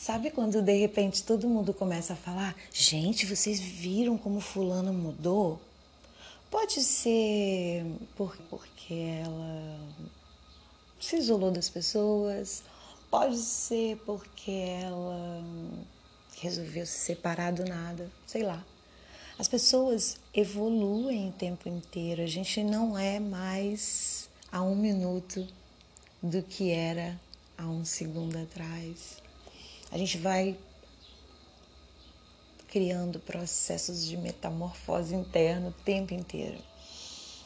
Sabe quando de repente todo mundo começa a falar: gente, vocês viram como Fulana mudou? Pode ser porque ela se isolou das pessoas, pode ser porque ela resolveu se separar do nada, sei lá. As pessoas evoluem o tempo inteiro, a gente não é mais a um minuto do que era há um segundo atrás. A gente vai criando processos de metamorfose interna o tempo inteiro.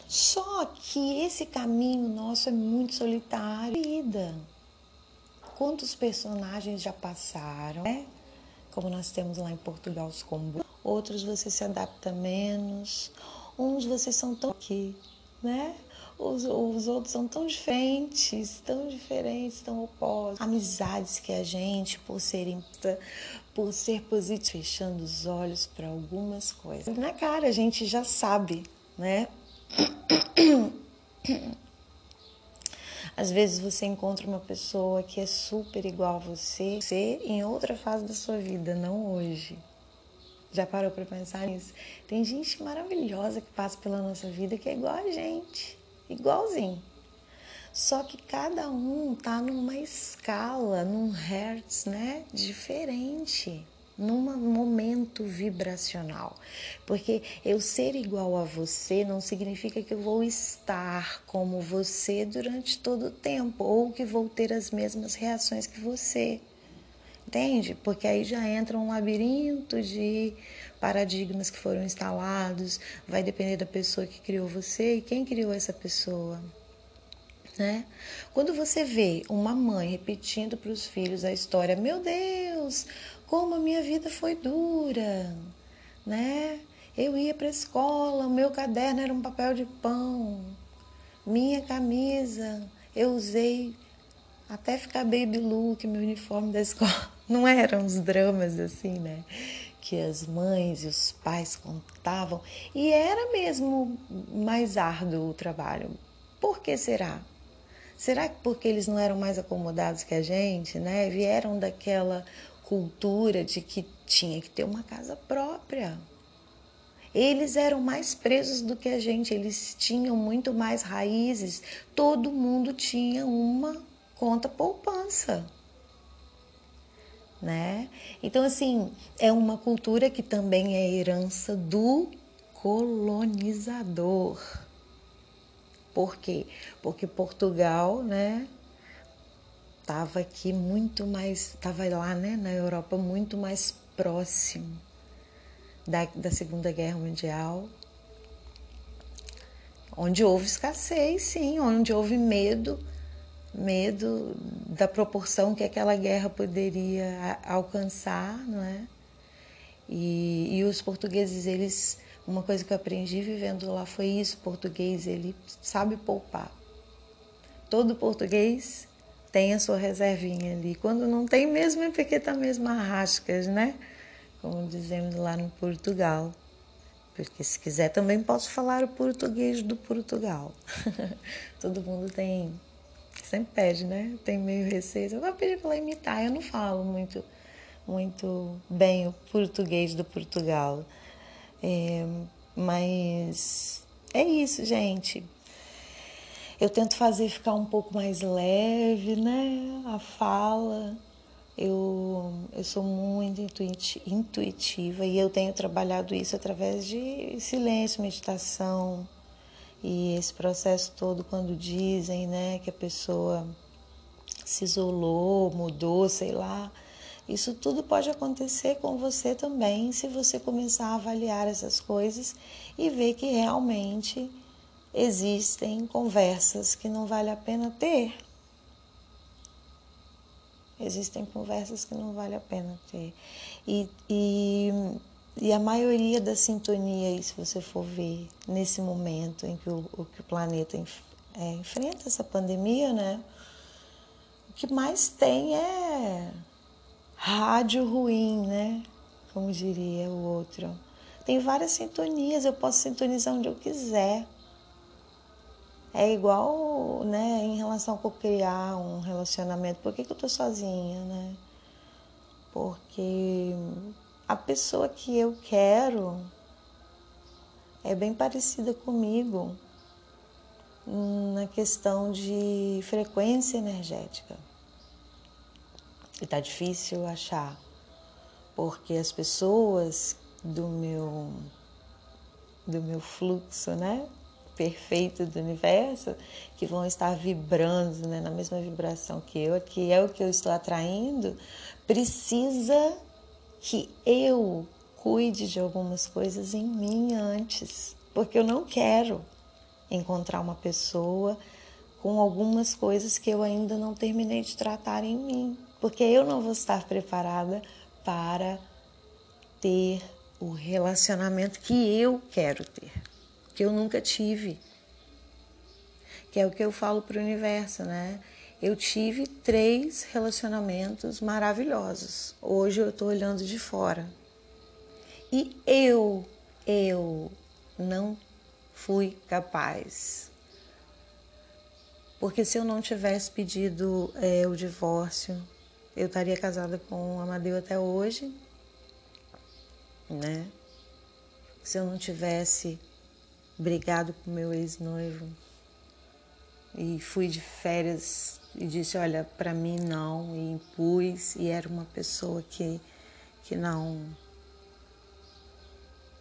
Só que esse caminho nosso é muito solitário. Vida. Quantos personagens já passaram, né? Como nós temos lá em Portugal os combos. Outros você se adapta menos. Uns vocês são tão aqui, né? Os, os outros são tão diferentes, tão diferentes, tão opostos. Amizades que a gente, por serem por ser positivo, fechando os olhos para algumas coisas. Na cara a gente já sabe, né? Às vezes você encontra uma pessoa que é super igual a você, você em outra fase da sua vida, não hoje. Já parou para pensar nisso? Tem gente maravilhosa que passa pela nossa vida que é igual a gente igualzinho. Só que cada um tá numa escala, num hertz, né, diferente, num momento vibracional. Porque eu ser igual a você não significa que eu vou estar como você durante todo o tempo ou que vou ter as mesmas reações que você. Entende? Porque aí já entra um labirinto de paradigmas que foram instalados, vai depender da pessoa que criou você e quem criou essa pessoa. Né? Quando você vê uma mãe repetindo para os filhos a história, meu Deus, como a minha vida foi dura, né? Eu ia para a escola, o meu caderno era um papel de pão, minha camisa eu usei até ficar baby look, meu uniforme da escola. Não eram uns dramas assim, né? Que as mães e os pais contavam, e era mesmo mais árduo o trabalho. Por que será? Será que porque eles não eram mais acomodados que a gente, né? Vieram daquela cultura de que tinha que ter uma casa própria. Eles eram mais presos do que a gente, eles tinham muito mais raízes. Todo mundo tinha uma conta poupança né? Então, assim, é uma cultura que também é herança do colonizador. Por quê? Porque Portugal, né, estava aqui muito mais, estava lá, né, na Europa muito mais próximo da, da Segunda Guerra Mundial, onde houve escassez, sim, onde houve medo medo da proporção que aquela guerra poderia alcançar, não é? E, e os portugueses, eles, uma coisa que eu aprendi vivendo lá foi isso: o português ele sabe poupar. Todo português tem a sua reservinha ali. Quando não tem mesmo é porque está mesmo arrascas, né? Como dizemos lá no Portugal. Porque se quiser também posso falar o português do Portugal. Todo mundo tem sempre pede, né? Tem meio receio. Eu vou pedir para ela imitar. Eu não falo muito, muito bem o português do Portugal. É, mas é isso, gente. Eu tento fazer ficar um pouco mais leve, né? A fala. Eu, eu sou muito intuitiva e eu tenho trabalhado isso através de silêncio, meditação, e esse processo todo, quando dizem né, que a pessoa se isolou, mudou, sei lá, isso tudo pode acontecer com você também, se você começar a avaliar essas coisas e ver que realmente existem conversas que não vale a pena ter. Existem conversas que não vale a pena ter. E, e e a maioria da sintonia, se você for ver, nesse momento em que o, o que o planeta é, enfrenta essa pandemia, né? O que mais tem é rádio ruim, né? Como diria o outro. Tem várias sintonias, eu posso sintonizar onde eu quiser. É igual, né, em relação a criar um relacionamento. Por que, que eu tô sozinha, né? porque a pessoa que eu quero é bem parecida comigo na questão de frequência energética. E tá difícil achar, porque as pessoas do meu do meu fluxo, né? perfeito do universo, que vão estar vibrando né, na mesma vibração que eu, que é o que eu estou atraindo, precisa que eu cuide de algumas coisas em mim antes, porque eu não quero encontrar uma pessoa com algumas coisas que eu ainda não terminei de tratar em mim, porque eu não vou estar preparada para ter o relacionamento que eu quero ter, que eu nunca tive. Que é o que eu falo para o universo, né? Eu tive três relacionamentos maravilhosos. Hoje eu estou olhando de fora. E eu, eu não fui capaz. Porque se eu não tivesse pedido é, o divórcio, eu estaria casada com o Amadeu até hoje, né? Se eu não tivesse brigado com meu ex-noivo e fui de férias e disse, olha, para mim não, e impus, e era uma pessoa que, que não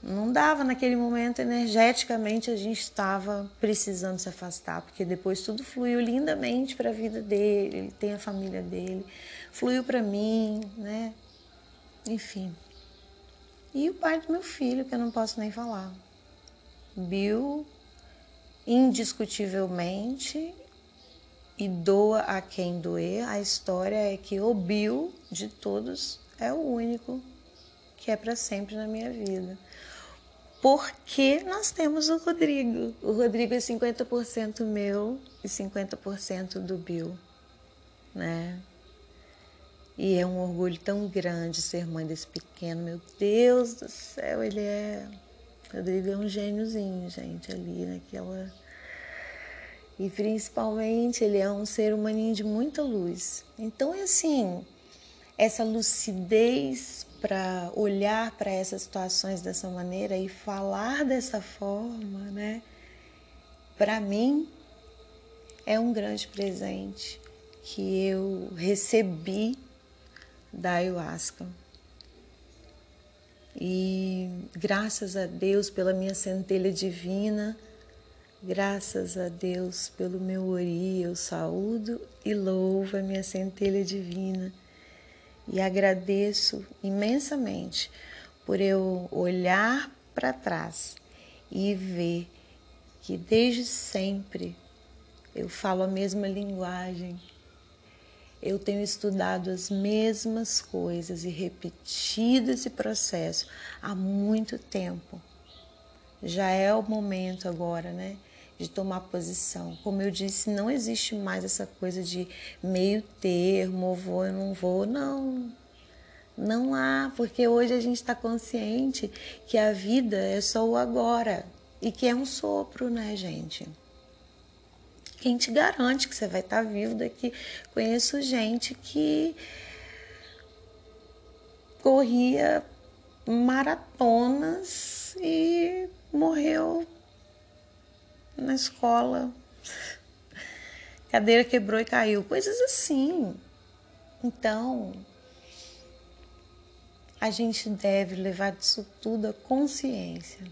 não dava naquele momento energeticamente a gente estava precisando se afastar porque depois tudo fluiu lindamente para a vida dele ele tem a família dele fluiu para mim né? Enfim. E o pai do meu filho que eu não posso nem falar Bill indiscutivelmente e doa a quem doer a história é que o Bill de todos é o único que é para sempre na minha vida porque nós temos o Rodrigo. O Rodrigo é 50% meu e 50% do Bill, né? E é um orgulho tão grande ser mãe desse pequeno. Meu Deus do céu, ele é. Rodrigo é um gêniozinho, gente, ali naquela. E principalmente ele é um ser humaninho de muita luz. Então é assim, essa lucidez para olhar para essas situações dessa maneira e falar dessa forma, né? Para mim é um grande presente que eu recebi da ayahuasca. E graças a Deus pela minha centelha divina, graças a Deus pelo meu ori, eu saúdo e louvo a minha centelha divina e agradeço imensamente por eu olhar para trás e ver que desde sempre eu falo a mesma linguagem, eu tenho estudado as mesmas coisas e repetido esse processo há muito tempo. Já é o momento agora, né? De tomar posição. Como eu disse, não existe mais essa coisa de meio termo, vou, eu não vou, não. Não há, porque hoje a gente está consciente que a vida é só o agora e que é um sopro, né, gente? Quem te garante que você vai estar tá vivo daqui? Conheço gente que corria maratonas e morreu na escola, cadeira quebrou e caiu, coisas assim. Então, a gente deve levar disso tudo a consciência.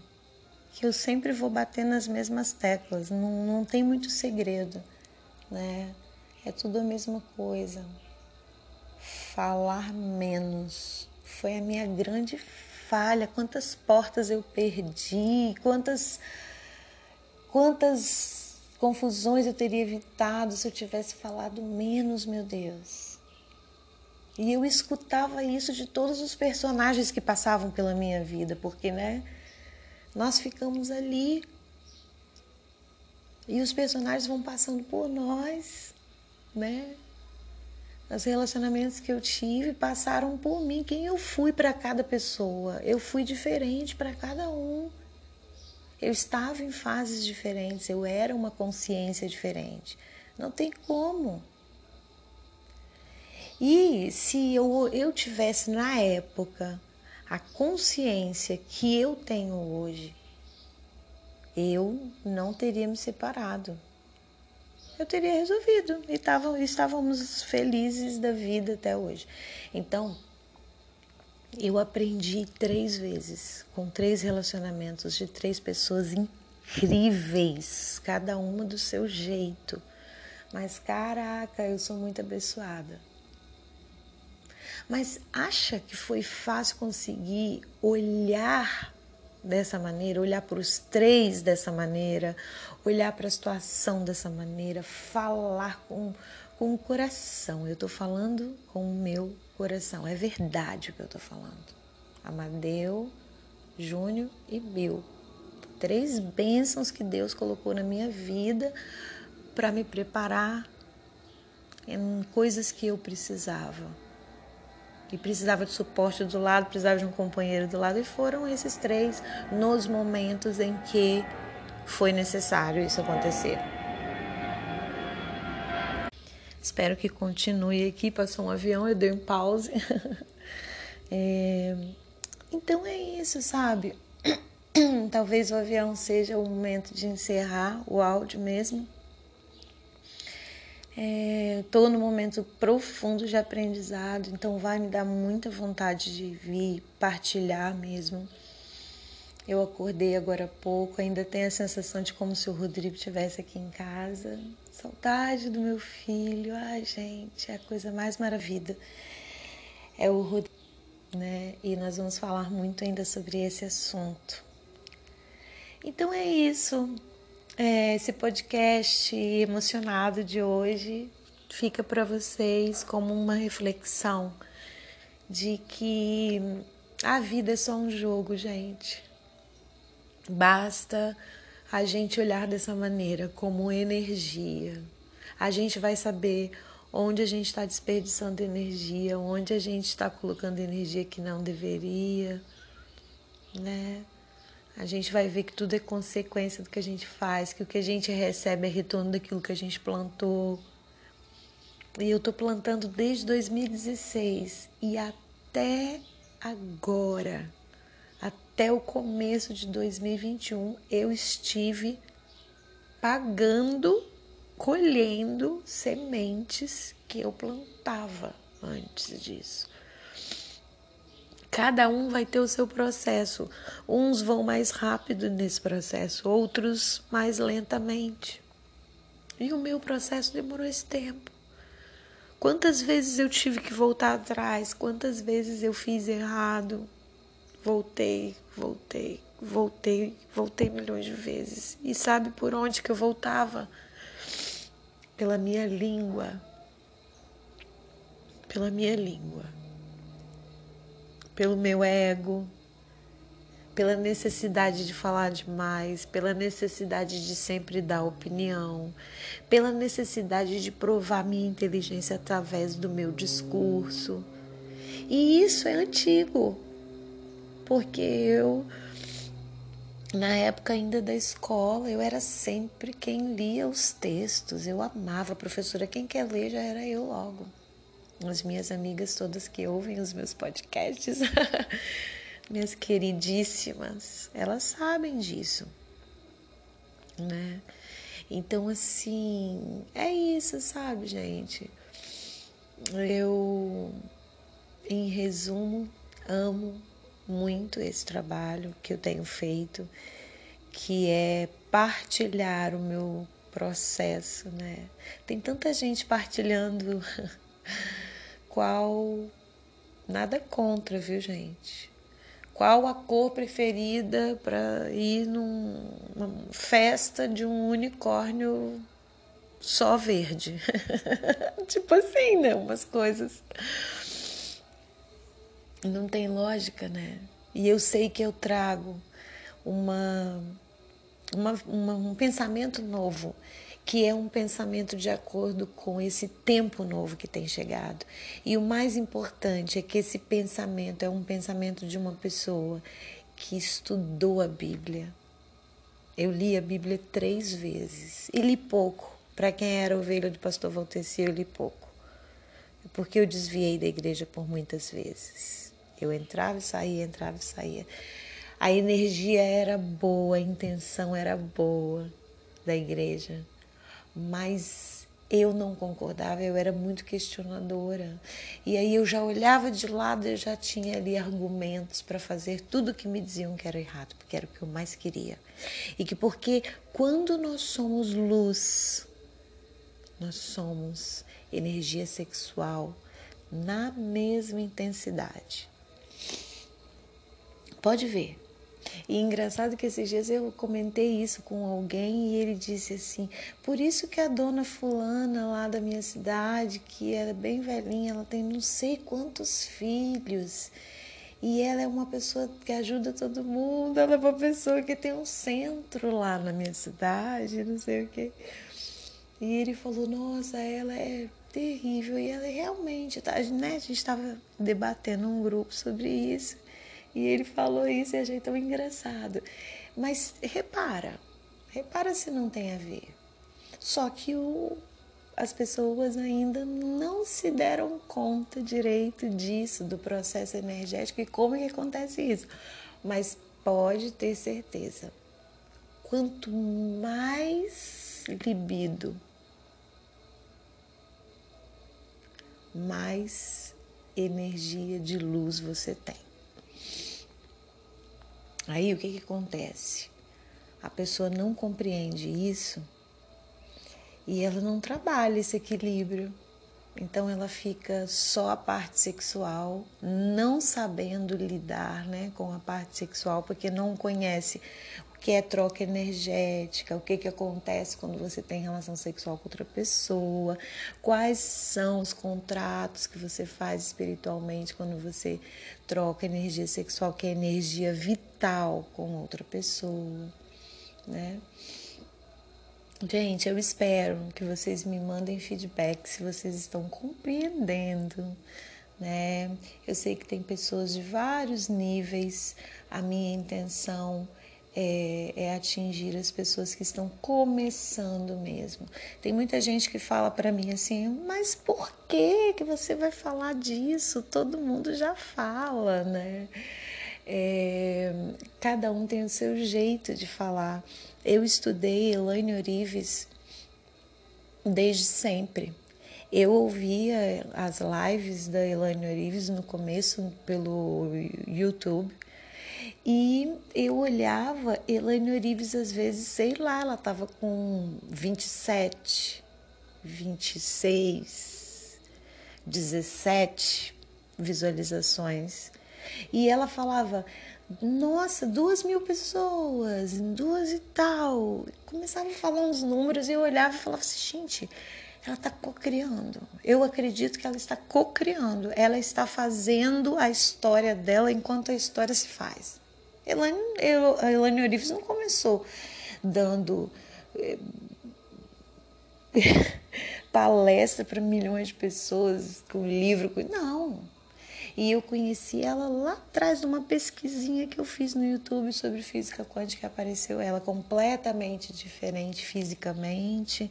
Que eu sempre vou bater nas mesmas teclas, não, não tem muito segredo, né? É tudo a mesma coisa. Falar menos foi a minha grande falha. Quantas portas eu perdi, quantas Quantas confusões eu teria evitado se eu tivesse falado menos, meu Deus. E eu escutava isso de todos os personagens que passavam pela minha vida, porque, né, nós ficamos ali e os personagens vão passando por nós, né? Os relacionamentos que eu tive passaram por mim, quem eu fui para cada pessoa. Eu fui diferente para cada um. Eu estava em fases diferentes, eu era uma consciência diferente. Não tem como. E se eu, eu tivesse na época a consciência que eu tenho hoje, eu não teria me separado. Eu teria resolvido e estávamos felizes da vida até hoje. Então, eu aprendi três vezes, com três relacionamentos de três pessoas incríveis, cada uma do seu jeito. Mas caraca, eu sou muito abençoada. Mas acha que foi fácil conseguir olhar dessa maneira, olhar para os três dessa maneira, olhar para a situação dessa maneira, falar com, com o coração. Eu estou falando com o meu coração. É verdade o que eu estou falando. Amadeu, Júnior e Bill. Três bênçãos que Deus colocou na minha vida para me preparar em coisas que eu precisava e precisava de suporte do lado, precisava de um companheiro do lado, e foram esses três nos momentos em que foi necessário isso acontecer. Espero que continue aqui. Passou um avião, eu dei um pause. é... Então é isso, sabe? Talvez o avião seja o momento de encerrar o áudio mesmo. Estou é, no momento profundo de aprendizado, então vai me dar muita vontade de vir partilhar mesmo. Eu acordei agora há pouco, ainda tenho a sensação de como se o Rodrigo estivesse aqui em casa. Saudade do meu filho, ai gente, é a coisa mais maravilhosa. É o Rodrigo, né? E nós vamos falar muito ainda sobre esse assunto. Então é isso. É, esse podcast emocionado de hoje fica para vocês como uma reflexão de que a vida é só um jogo, gente. Basta a gente olhar dessa maneira, como energia. A gente vai saber onde a gente está desperdiçando energia, onde a gente está colocando energia que não deveria, né? a gente vai ver que tudo é consequência do que a gente faz, que o que a gente recebe é retorno daquilo que a gente plantou. E eu tô plantando desde 2016 e até agora, até o começo de 2021, eu estive pagando, colhendo sementes que eu plantava antes disso. Cada um vai ter o seu processo. Uns vão mais rápido nesse processo, outros mais lentamente. E o meu processo demorou esse tempo. Quantas vezes eu tive que voltar atrás? Quantas vezes eu fiz errado? Voltei, voltei, voltei, voltei milhões de vezes. E sabe por onde que eu voltava? Pela minha língua. Pela minha língua pelo meu ego, pela necessidade de falar demais, pela necessidade de sempre dar opinião, pela necessidade de provar minha inteligência através do meu discurso. E isso é antigo, porque eu, na época ainda da escola, eu era sempre quem lia os textos, eu amava a professora, quem quer ler já era eu logo as minhas amigas todas que ouvem os meus podcasts, minhas queridíssimas, elas sabem disso, né? Então, assim, é isso, sabe, gente? Eu, em resumo, amo muito esse trabalho que eu tenho feito, que é partilhar o meu processo, né? Tem tanta gente partilhando qual nada contra, viu, gente? Qual a cor preferida para ir numa festa de um unicórnio só verde? tipo assim, né? Umas coisas. Não tem lógica, né? E eu sei que eu trago uma, uma, uma um pensamento novo que é um pensamento de acordo com esse tempo novo que tem chegado. E o mais importante é que esse pensamento é um pensamento de uma pessoa que estudou a Bíblia. Eu li a Bíblia três vezes e li pouco. Para quem era ovelha do pastor Valteci, eu li pouco. porque eu desviei da igreja por muitas vezes. Eu entrava e saía, entrava e saía. A energia era boa, a intenção era boa da igreja, mas eu não concordava, eu era muito questionadora. E aí eu já olhava de lado, eu já tinha ali argumentos para fazer tudo que me diziam que era errado, porque era o que eu mais queria. E que porque quando nós somos luz, nós somos energia sexual na mesma intensidade. Pode ver. E engraçado que esses dias eu comentei isso com alguém e ele disse assim: por isso que a dona Fulana lá da minha cidade, que é bem velhinha, ela tem não sei quantos filhos. E ela é uma pessoa que ajuda todo mundo, ela é uma pessoa que tem um centro lá na minha cidade, não sei o quê. E ele falou: Nossa, ela é terrível. E ela realmente, tá, né? A gente estava debatendo um grupo sobre isso. E ele falou isso e achei tão engraçado. Mas repara, repara se não tem a ver. Só que o, as pessoas ainda não se deram conta direito disso, do processo energético e como que acontece isso. Mas pode ter certeza, quanto mais libido mais energia de luz você tem. Aí o que, que acontece? A pessoa não compreende isso e ela não trabalha esse equilíbrio. Então ela fica só a parte sexual, não sabendo lidar né, com a parte sexual, porque não conhece que é troca energética, o que, que acontece quando você tem relação sexual com outra pessoa, quais são os contratos que você faz espiritualmente quando você troca energia sexual, que é energia vital com outra pessoa, né? Gente, eu espero que vocês me mandem feedback se vocês estão compreendendo, né? Eu sei que tem pessoas de vários níveis. A minha intenção é, é, atingir as pessoas que estão começando mesmo. Tem muita gente que fala para mim assim, mas por que que você vai falar disso? Todo mundo já fala, né? É, cada um tem o seu jeito de falar. Eu estudei Elaine Orives desde sempre. Eu ouvia as lives da Elaine Orives no começo pelo YouTube e eu olhava, Elaine Orives, às vezes, sei lá, ela estava com 27, 26, 17 visualizações. E ela falava, nossa, duas mil pessoas, duas e tal. Começava a falar uns números e eu olhava e falava assim, gente, ela está co-criando. Eu acredito que ela está co-criando. Ela está fazendo a história dela enquanto a história se faz. Elaine, a Elaine Orives não começou dando eh, palestra para milhões de pessoas com livro. Não. E eu conheci ela lá atrás de uma pesquisinha que eu fiz no YouTube sobre física quântica. Apareceu ela completamente diferente fisicamente,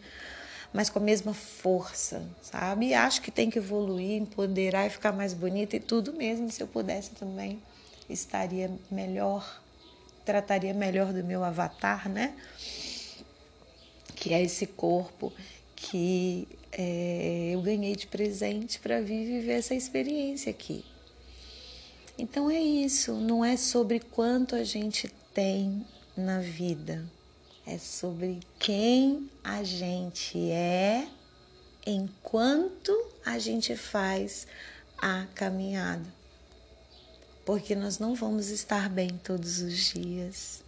mas com a mesma força, sabe? E acho que tem que evoluir, empoderar e ficar mais bonita e tudo mesmo. Se eu pudesse também estaria melhor, trataria melhor do meu avatar, né? Que é esse corpo que é, eu ganhei de presente para vir viver essa experiência aqui. Então é isso, não é sobre quanto a gente tem na vida, é sobre quem a gente é enquanto a gente faz a caminhada porque nós não vamos estar bem todos os dias,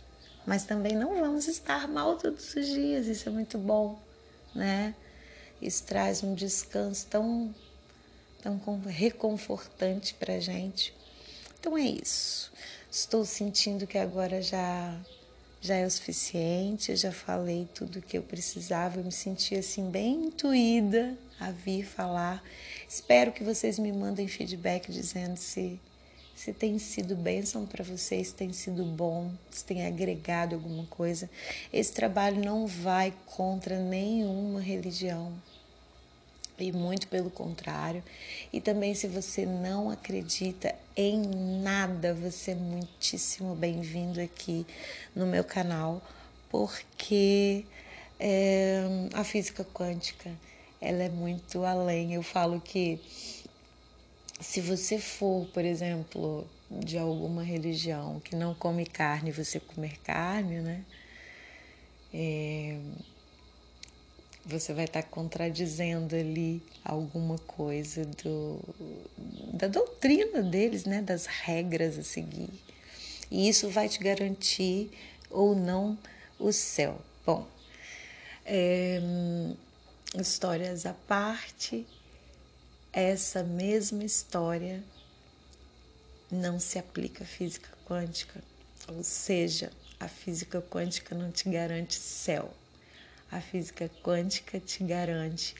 mas também não vamos estar mal todos os dias. Isso é muito bom, né? Isso traz um descanso tão, tão reconfortante para gente. Então é isso. Estou sentindo que agora já já é o suficiente. Eu já falei tudo o que eu precisava. Eu me senti assim bem intuída a vir falar. Espero que vocês me mandem feedback dizendo se se tem sido bênção para vocês, se tem sido bom, se tem agregado alguma coisa. Esse trabalho não vai contra nenhuma religião. E muito pelo contrário. E também, se você não acredita em nada, você é muitíssimo bem-vindo aqui no meu canal, porque é, a física quântica ela é muito além. Eu falo que se você for, por exemplo, de alguma religião que não come carne, você comer carne, né? É, você vai estar contradizendo ali alguma coisa do, da doutrina deles, né? Das regras a seguir. E isso vai te garantir ou não o céu. Bom, é, histórias à parte, essa mesma história não se aplica à física quântica, ou seja, a física quântica não te garante céu. A física quântica te garante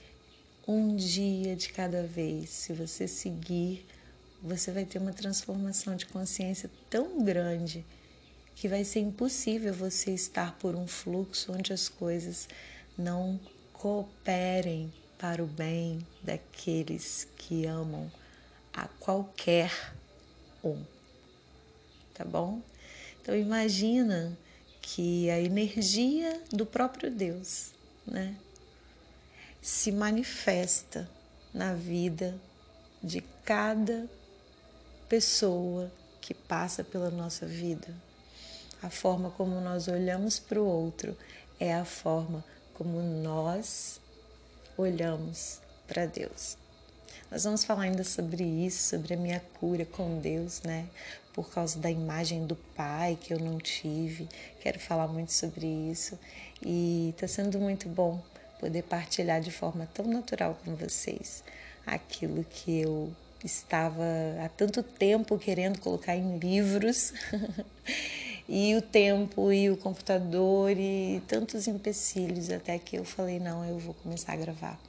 um dia de cada vez. Se você seguir, você vai ter uma transformação de consciência tão grande que vai ser impossível você estar por um fluxo onde as coisas não cooperem para o bem daqueles que amam a qualquer um. Tá bom? Então imagina que a energia do próprio Deus, né, se manifesta na vida de cada pessoa que passa pela nossa vida. A forma como nós olhamos para o outro é a forma como nós olhamos para Deus. Nós vamos falar ainda sobre isso, sobre a minha cura com Deus, né? Por causa da imagem do Pai que eu não tive. Quero falar muito sobre isso e está sendo muito bom poder partilhar de forma tão natural com vocês aquilo que eu estava há tanto tempo querendo colocar em livros e o tempo e o computador e tantos empecilhos até que eu falei não, eu vou começar a gravar.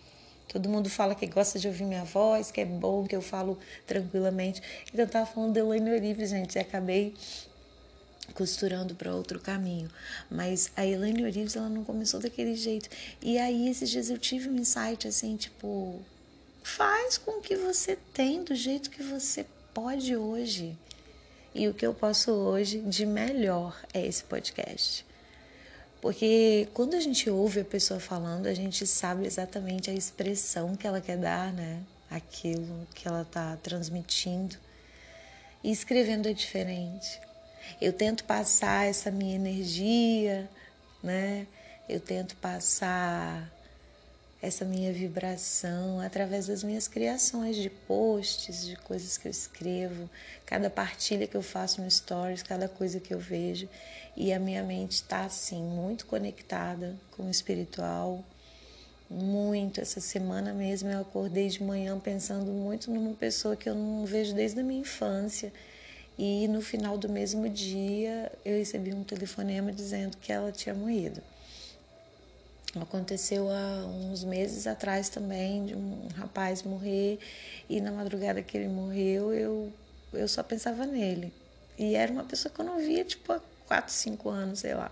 Todo mundo fala que gosta de ouvir minha voz, que é bom, que eu falo tranquilamente. Então eu tava falando de Elaine Orives, gente, e acabei costurando para outro caminho. Mas a Elaine Orives, ela não começou daquele jeito. E aí esses dias eu tive um insight assim, tipo, faz com que você tem do jeito que você pode hoje. E o que eu posso hoje de melhor é esse podcast. Porque quando a gente ouve a pessoa falando, a gente sabe exatamente a expressão que ela quer dar, né? Aquilo que ela está transmitindo. E escrevendo é diferente. Eu tento passar essa minha energia, né? Eu tento passar essa minha vibração através das minhas criações de posts, de coisas que eu escrevo, cada partilha que eu faço no stories, cada coisa que eu vejo. E a minha mente está assim muito conectada com o espiritual, muito. Essa semana mesmo eu acordei de manhã pensando muito numa pessoa que eu não vejo desde a minha infância. E no final do mesmo dia eu recebi um telefonema dizendo que ela tinha morrido. Aconteceu há uns meses atrás também de um rapaz morrer e na madrugada que ele morreu eu, eu só pensava nele. E era uma pessoa que eu não via tipo há 4, 5 anos, sei lá.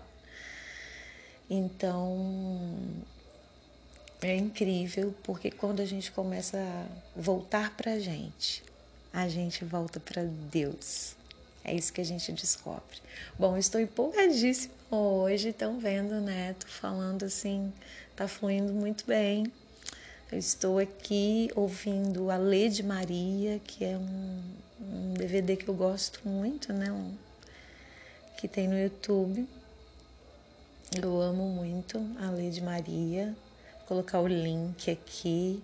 Então é incrível porque quando a gente começa a voltar para a gente, a gente volta para Deus. É isso que a gente descobre. Bom, estou empolgadíssima hoje, estão vendo, né? Tô falando assim, tá fluindo muito bem. Eu estou aqui ouvindo a Lê de Maria, que é um, um DVD que eu gosto muito, né? Um, que tem no YouTube. Eu amo muito a Lê de Maria. Vou colocar o link aqui.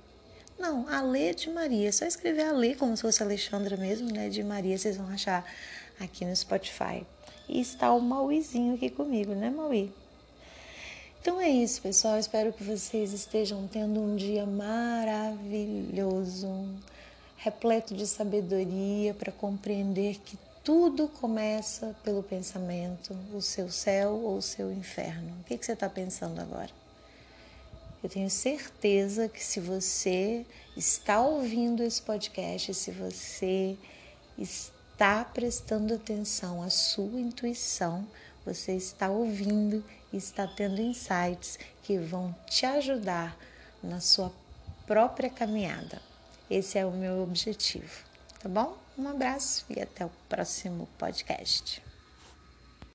Não, a Lê de Maria. É só escrever a Lê como se fosse Alexandra mesmo, né? De Maria, vocês vão achar aqui no Spotify. E está o Mauizinho aqui comigo, né, Maui? Então é isso, pessoal. Espero que vocês estejam tendo um dia maravilhoso, repleto de sabedoria para compreender que tudo começa pelo pensamento, o seu céu ou o seu inferno. O que, que você está pensando agora? Eu tenho certeza que se você está ouvindo esse podcast, se você está está prestando atenção à sua intuição, você está ouvindo e está tendo insights que vão te ajudar na sua própria caminhada. Esse é o meu objetivo, tá bom? Um abraço e até o próximo podcast.